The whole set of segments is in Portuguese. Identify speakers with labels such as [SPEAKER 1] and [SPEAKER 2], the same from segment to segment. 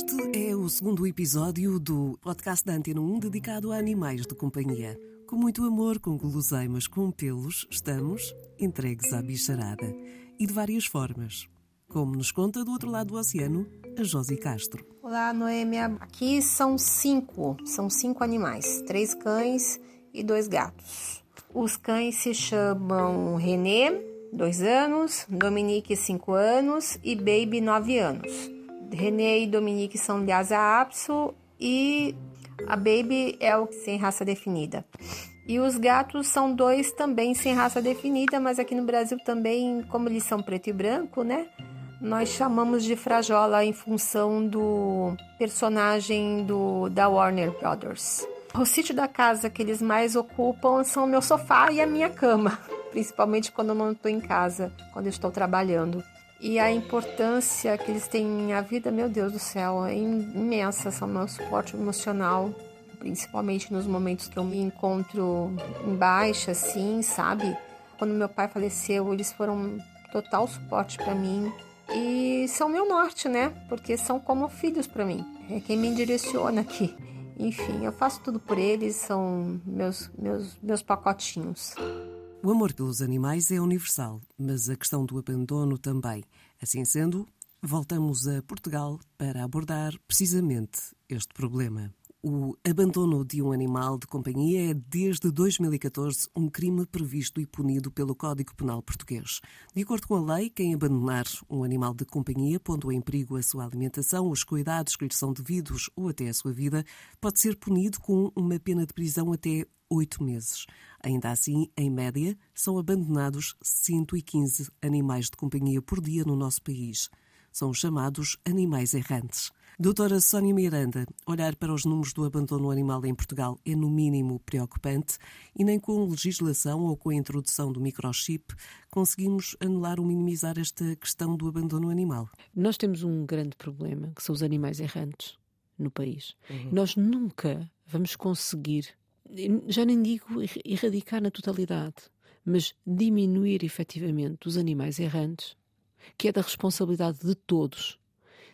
[SPEAKER 1] Este é o segundo episódio do podcast da Antena 1 dedicado a animais de companhia. Com muito amor, com guloseimas, com pelos, estamos entregues à bicharada. E de várias formas. Como nos conta do outro lado do oceano, a Josi Castro.
[SPEAKER 2] Olá, Noêmia. Aqui são cinco, são cinco animais, três cães e dois gatos. Os cães se chamam René, dois anos, Dominique, cinco anos e Baby, nove anos. René e Dominique são Lhasa Apso e a Baby é o sem raça definida. E os gatos são dois também sem raça definida, mas aqui no Brasil também, como eles são preto e branco, né? Nós chamamos de Frajola em função do personagem do, da Warner Brothers. O sítio da casa que eles mais ocupam são o meu sofá e a minha cama, principalmente quando eu não estou em casa, quando eu estou trabalhando. E a importância que eles têm minha vida, meu Deus do céu, é imensa, são meu suporte emocional, principalmente nos momentos que eu me encontro em baixa, assim, sabe? Quando meu pai faleceu, eles foram total suporte para mim e são meu norte, né? Porque são como filhos para mim. É quem me direciona aqui. Enfim, eu faço tudo por eles, são meus meus meus pacotinhos.
[SPEAKER 1] O amor pelos animais é universal, mas a questão do abandono também. Assim sendo, voltamos a Portugal para abordar precisamente este problema. O abandono de um animal de companhia é, desde 2014, um crime previsto e punido pelo Código Penal Português. De acordo com a lei, quem abandonar um animal de companhia, pondo em perigo a sua alimentação, os cuidados que lhe são devidos ou até a sua vida, pode ser punido com uma pena de prisão até oito meses. Ainda assim, em média, são abandonados 115 animais de companhia por dia no nosso país. São chamados animais errantes. Doutora Sónia Miranda, olhar para os números do abandono animal em Portugal é no mínimo preocupante e nem com legislação ou com a introdução do microchip conseguimos anular ou minimizar esta questão do abandono animal.
[SPEAKER 3] Nós temos um grande problema, que são os animais errantes no país. Uhum. Nós nunca vamos conseguir já nem digo erradicar na totalidade, mas diminuir efetivamente os animais errantes, que é da responsabilidade de todos,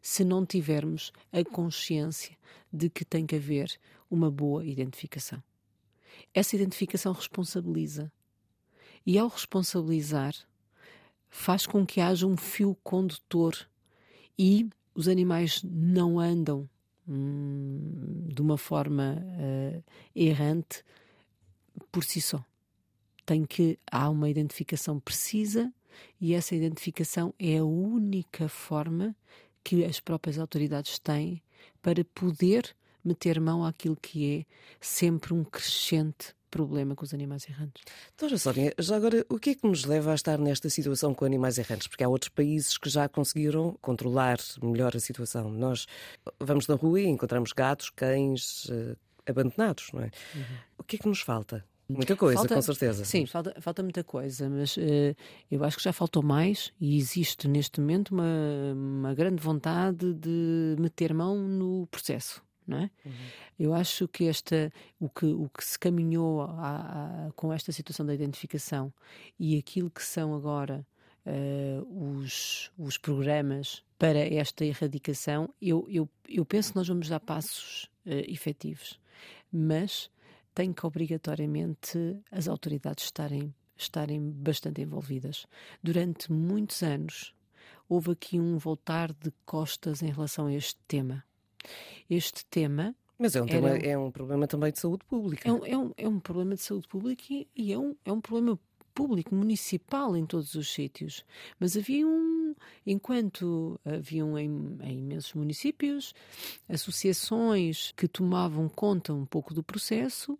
[SPEAKER 3] se não tivermos a consciência de que tem que haver uma boa identificação. Essa identificação responsabiliza. E ao responsabilizar, faz com que haja um fio condutor e os animais não andam hum, de uma forma uh, errante por si só. Tem que há uma identificação precisa e essa identificação é a única forma que as próprias autoridades têm para poder meter mão àquilo que é sempre um crescente problema com os animais errantes.
[SPEAKER 1] Doutora Sónia, já agora, o que é que nos leva a estar nesta situação com animais errantes? Porque há outros países que já conseguiram controlar melhor a situação. Nós vamos na rua e encontramos gatos, cães uh, abandonados, não é? Uhum. O que é que nos falta? Muita coisa, falta, com certeza.
[SPEAKER 3] Sim, falta, falta muita coisa, mas uh, eu acho que já faltou mais e existe neste momento uma, uma grande vontade de meter mão no processo não é? Uhum. Eu acho que esta, o que, o que se caminhou a, a, com esta situação da identificação e aquilo que são agora uh, os, os programas para esta erradicação, eu, eu, eu penso que nós vamos dar passos uh, efetivos, mas tem que obrigatoriamente as autoridades estarem, estarem bastante envolvidas. Durante muitos anos houve aqui um voltar de costas em relação a este tema. Este tema.
[SPEAKER 1] Mas é um, tema, é um problema também de saúde pública.
[SPEAKER 3] É um, é um, é um problema de saúde pública e, e é, um, é um problema público, municipal em todos os sítios. Mas havia um, enquanto haviam em, em, imensos municípios associações que tomavam conta um pouco do processo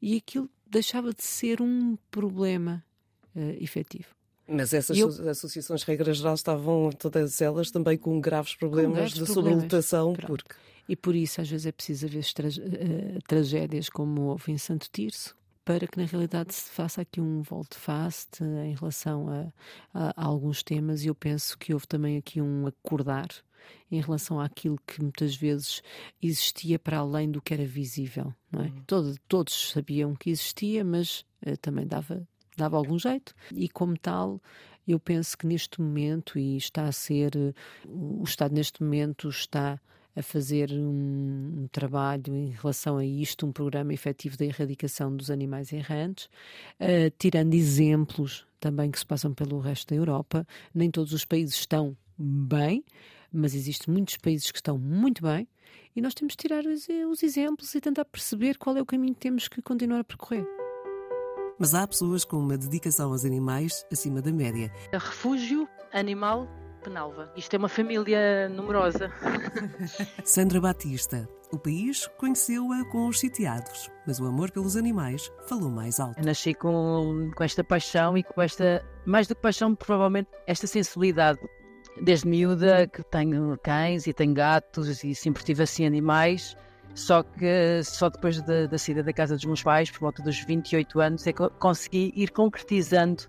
[SPEAKER 3] e aquilo deixava de ser um problema uh, efetivo.
[SPEAKER 1] Mas essas eu... associações, regra geral, estavam todas elas também com graves problemas com graves de sobrelotação. Porque...
[SPEAKER 3] E por isso, às vezes, é preciso haver tra uh, tragédias como houve em Santo Tirso, para que na realidade se faça aqui um volte-face em relação a, a, a, alguns temas, e eu penso que houve também aqui um acordar em relação àquilo que muitas vezes existia para além do que era visível. Não é? Uhum. Todo, todos sabiam que existia, mas uh, também dava dava algum jeito e como tal eu penso que neste momento e está a ser o Estado neste momento está a fazer um, um, trabalho em relação a isto, um programa efetivo da erradicação dos animais errantes, uh, tirando exemplos também que se passam pelo resto da Europa. Nem todos os países estão bem, mas existem muitos países que estão muito bem e nós temos de tirar os, os exemplos e tentar perceber qual é o caminho que temos que continuar a percorrer.
[SPEAKER 1] Mas há pessoas com uma dedicação aos animais acima da média.
[SPEAKER 4] Refúgio Animal Penalva. Isto é uma família numerosa.
[SPEAKER 1] Sandra Batista. O país conheceu-a com os sitiados, mas o amor pelos animais falou mais alto.
[SPEAKER 4] Eu nasci com, com esta paixão e com esta, mais do que paixão, provavelmente, esta sensibilidade. Desde miúda que tenho cães e tenho gatos e sempre tive assim animais. Só que só depois da, da saída da casa dos meus pais, por volta dos 28 anos, é que consegui ir concretizando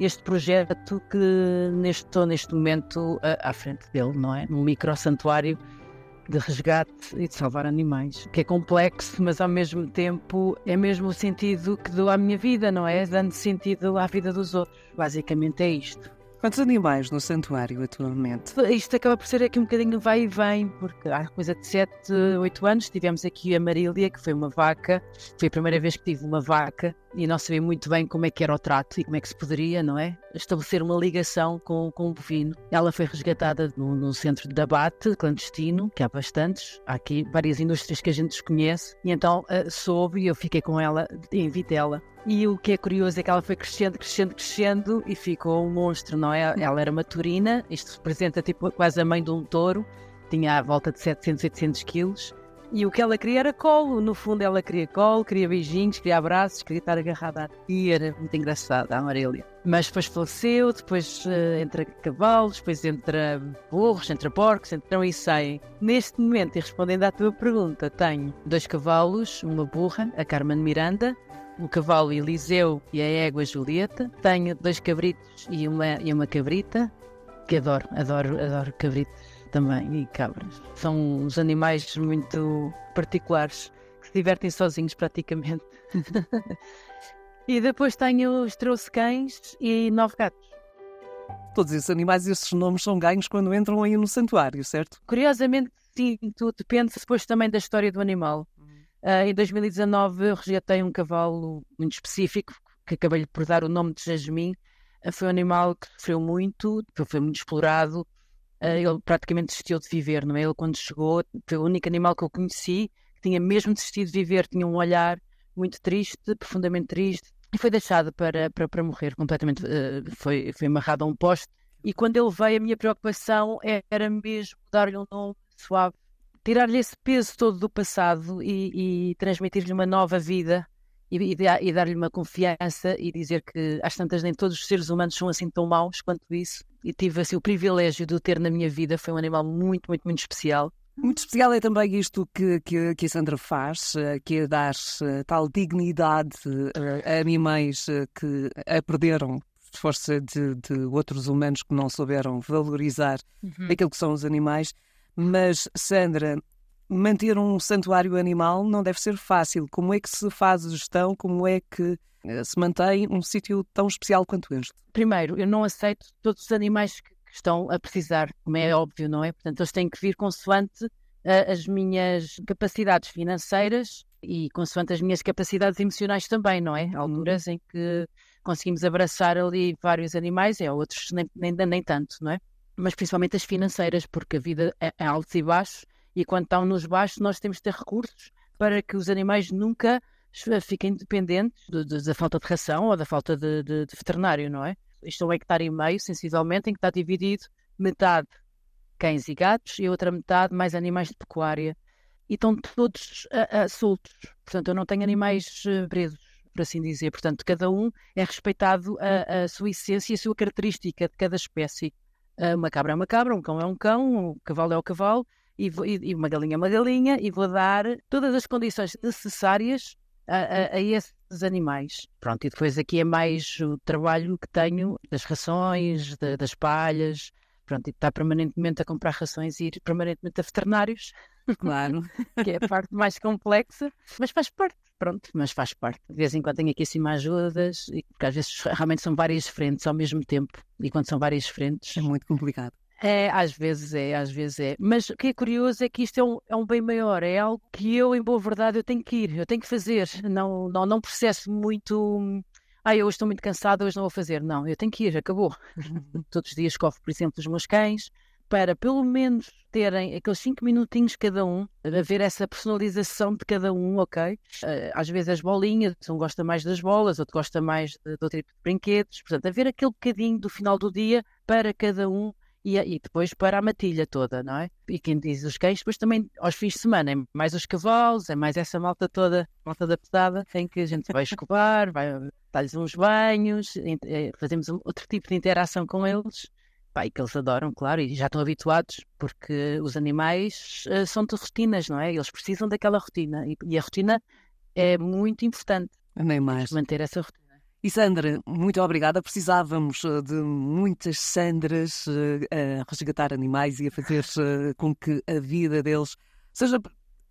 [SPEAKER 4] este projeto que neste, estou neste momento à, à frente dele, não é? Num micro santuário de resgate e de salvar animais, que é complexo, mas ao mesmo tempo é mesmo o sentido que dou à minha vida, não é? Dando sentido à vida dos outros. Basicamente é isto.
[SPEAKER 1] Quantos animais no santuário atualmente?
[SPEAKER 4] Isto acaba por ser aqui um bocadinho vai e vem, porque há coisa de 7, 8 anos tivemos aqui a Marília, que foi uma vaca. Foi a primeira vez que tive uma vaca e não sabia muito bem como é que era o trato e como é que se poderia, não é? Estabelecer uma ligação com, com o bovino. Ela foi resgatada no, no centro de abate clandestino, que há bastantes. Há aqui várias indústrias que a gente desconhece. E então uh, soube e eu fiquei com ela em vitela. E o que é curioso é que ela foi crescendo, crescendo, crescendo e ficou um monstro, não é? Ela era maturina, isto representa tipo quase a mãe de um touro, tinha à volta de 700, 800 quilos. E o que ela queria era colo, no fundo ela queria colo, queria beijinhos, queria abraços, queria estar agarrada e era muito engraçada a Amarília. Mas depois faleceu, depois uh, entra cavalos, depois entra burros, entra porcos, entram e saem. Neste momento, e respondendo à tua pergunta, tenho dois cavalos, uma burra, a Carmen Miranda, o cavalo Eliseu e a égua Julieta. Tenho dois cabritos e uma, e uma cabrita, que adoro, adoro, adoro cabritos também e cabras. São uns animais muito particulares que se divertem sozinhos praticamente. e depois tenho os trouxe cães e nove gatos.
[SPEAKER 1] Todos esses animais, esses nomes são ganhos quando entram aí no santuário, certo?
[SPEAKER 4] Curiosamente, sim, tudo depende depois também da história do animal. Uh, em 2019 eu resgatei um cavalo muito específico, que acabei por dar o nome de Jasmine. Uh, foi um animal que sofreu muito, foi muito explorado. Uh, ele praticamente desistiu de viver, não é? Ele quando chegou, foi o único animal que eu conheci que tinha mesmo desistido de viver, tinha um olhar muito triste, profundamente triste, e foi deixado para, para, para morrer completamente, foi, foi amarrado a um poste. E quando ele veio, a minha preocupação era mesmo dar-lhe um nome suave tirar-lhe esse peso todo do passado e, e transmitir-lhe uma nova vida e, e, e dar-lhe uma confiança e dizer que às tantas nem todos os seres humanos são assim tão maus quanto isso. E tive assim, o privilégio de o ter na minha vida, foi um animal muito, muito, muito especial.
[SPEAKER 1] Muito especial é também isto que, que, que a Sandra faz, eh, que é dar eh, tal dignidade eh, a animais que a perderam força de, de, outros humanos que não souberam valorizar uhum. aquilo que são os animais. Mas, Sandra, manter um santuário animal não deve ser fácil. Como é que se faz a gestão? Como é que eh, se mantém um sítio tão especial quanto este?
[SPEAKER 4] Primeiro, eu não aceito todos os animais que estão a precisar, como é óbvio, não é? Portanto, eles têm que vir consoante uh, as minhas capacidades financeiras e consoante as minhas capacidades emocionais também, não é? Há alturas em que conseguimos abraçar ali vários animais, e há outros nem, nem, nem tanto, não é? mas principalmente as financeiras, porque a vida é, é altos e baixos, e quando estão nos baixos, nós temos de ter recursos para que os animais nunca fiquem dependentes de, de, da falta de ração ou da falta de, de, veterinário, não é? Isto é um hectare e meio, sensivelmente, em que está dividido metade cães e gatos e a outra metade mais animais de pecuária. E estão todos a, a, soltos. Portanto, eu não tenho animais uh, presos, por assim dizer. Portanto, cada um é respeitado a, a sua essência e a sua característica de cada espécie. Ah, uma cabra é uma cabra, um cão é um cão, um cavalo é o cavalo, e, vou, e, uma galinha é uma galinha, e vou dar todas as condições necessárias a, a, a, esses animais. Pronto, e depois aqui é mais o trabalho que tenho das rações, de, das palhas, pronto, e estar permanentemente a comprar rações e ir permanentemente a veterinários.
[SPEAKER 1] Claro.
[SPEAKER 4] que é a parte mais complexa, mas faz parte, pronto, mas faz parte. De vez em quando tenho aqui assim mais ajudas, porque às vezes realmente são várias frentes ao mesmo tempo, e quando são várias frentes.
[SPEAKER 1] É muito complicado.
[SPEAKER 4] É, às vezes é, às vezes é. Mas o que é curioso é que isto é um, é um bem maior, é algo que eu, em boa verdade, eu tenho que ir, eu tenho que fazer. Não, não, não processo muito. Ah, eu estou muito cansado, hoje não vou fazer. Não, eu tenho que ir, acabou. Uhum. Todos os dias corro, por exemplo, os meus cães, para pelo menos terem aqueles cinco minutinhos cada um, a ver essa personalização de cada um, ok? Eh, às vezes as bolinhas, um gosta mais das bolas, outro gosta mais de, de outro tipo de brinquedos. Portanto, haver aquele bocadinho do final do dia para cada um e, e, depois para a matilha toda, não é? E quem diz os cães, depois também aos fins de semana é mais os cavalos, é mais essa malta toda, malta da pesada, em que a gente vai escovar, vai dar-lhes uns banhos, eh, fazemos outro tipo de interação com eles e que eles adoram, claro, e já estão habituados, porque os animais uh, são de rotinas, não é? Eles precisam daquela rotina e, e a rotina é muito importante.
[SPEAKER 1] Nem mais.
[SPEAKER 4] Manter essa rotina.
[SPEAKER 1] E Sandra, muito obrigada. Precisávamos eh, de muitas Sandras uh, a resgatar animais e a fazer uh, com que a vida deles seja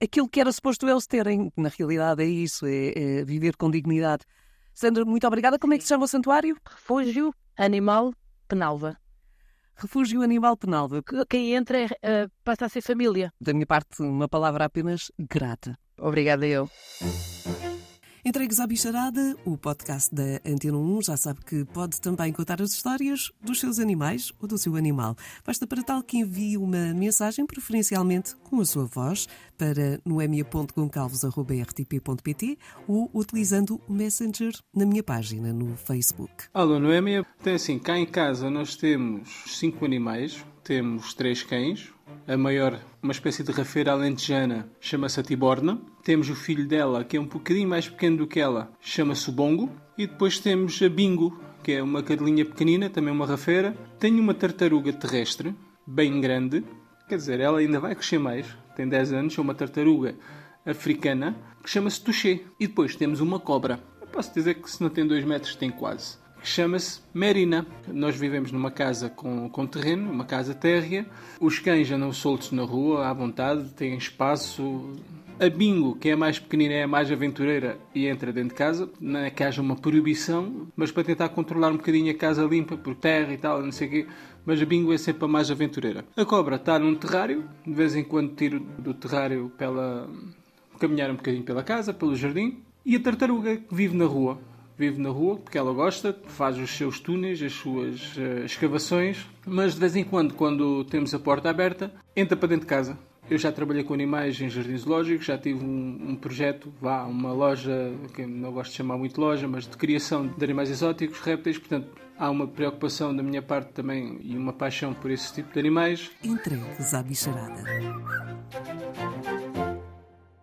[SPEAKER 1] aquilo que era suposto eles terem. Na realidade é isso, é, é viver com dignidade. Sandra, muito obrigada. Como é que se chama o santuário?
[SPEAKER 4] Refúgio Animal Penalva.
[SPEAKER 1] Refúgio Animal Penalva.
[SPEAKER 4] Quem entra passa a ser família.
[SPEAKER 1] Da minha parte, uma palavra apenas grata.
[SPEAKER 4] Obrigada eu.
[SPEAKER 1] Entregues à Bicharada, o podcast da Antena 1 já sabe que pode também contar as histórias dos seus animais ou do seu animal. Basta para tal que envie uma mensagem, preferencialmente com a sua voz, para noemia.goncalvos.rtp.pt ou utilizando o Messenger na minha página no Facebook.
[SPEAKER 5] Alô, Noémia. Tem assim, cá em casa nós temos cinco animais. Temos três cães, a maior, uma espécie de rafeira alentejana, chama-se Tiborna. Temos o filho dela, que é um bocadinho mais pequeno do que ela, chama-se Bongo. E depois temos a Bingo, que é uma cadelinha pequenina, também uma rafeira. Tenho uma tartaruga terrestre, bem grande. Quer dizer, ela ainda vai crescer mais. Tem 10 anos, é uma tartaruga africana, que chama-se Touché. E depois temos uma cobra. Eu posso dizer que se não tem 2 metros, tem quase que chama-se Merina. Nós vivemos numa casa com, com terreno, uma casa térrea. Os cães andam soltos na rua, à vontade, têm espaço. A Bingo, que é a mais pequenina, é a mais aventureira e entra dentro de casa. Não é que haja uma proibição, mas para tentar controlar um bocadinho a casa limpa por terra e tal, não sei o quê. Mas a Bingo é sempre a mais aventureira. A cobra está num terrário, de vez em quando tiro do terrário para ela caminhar um bocadinho pela casa, pelo jardim. E a tartaruga, que vive na rua vive na rua, porque ela gosta, faz os seus túneis, as suas uh, escavações, mas de vez em quando, quando temos a porta aberta, entra para dentro de casa. Eu já trabalhei com animais em jardins zoológicos, já tive um, um, projeto, vá, uma loja, que não gosto de chamar muito loja, mas de criação de animais exóticos, répteis, portanto há uma preocupação da minha parte também e uma paixão por esse tipo de animais.
[SPEAKER 1] Entregues à bicharada.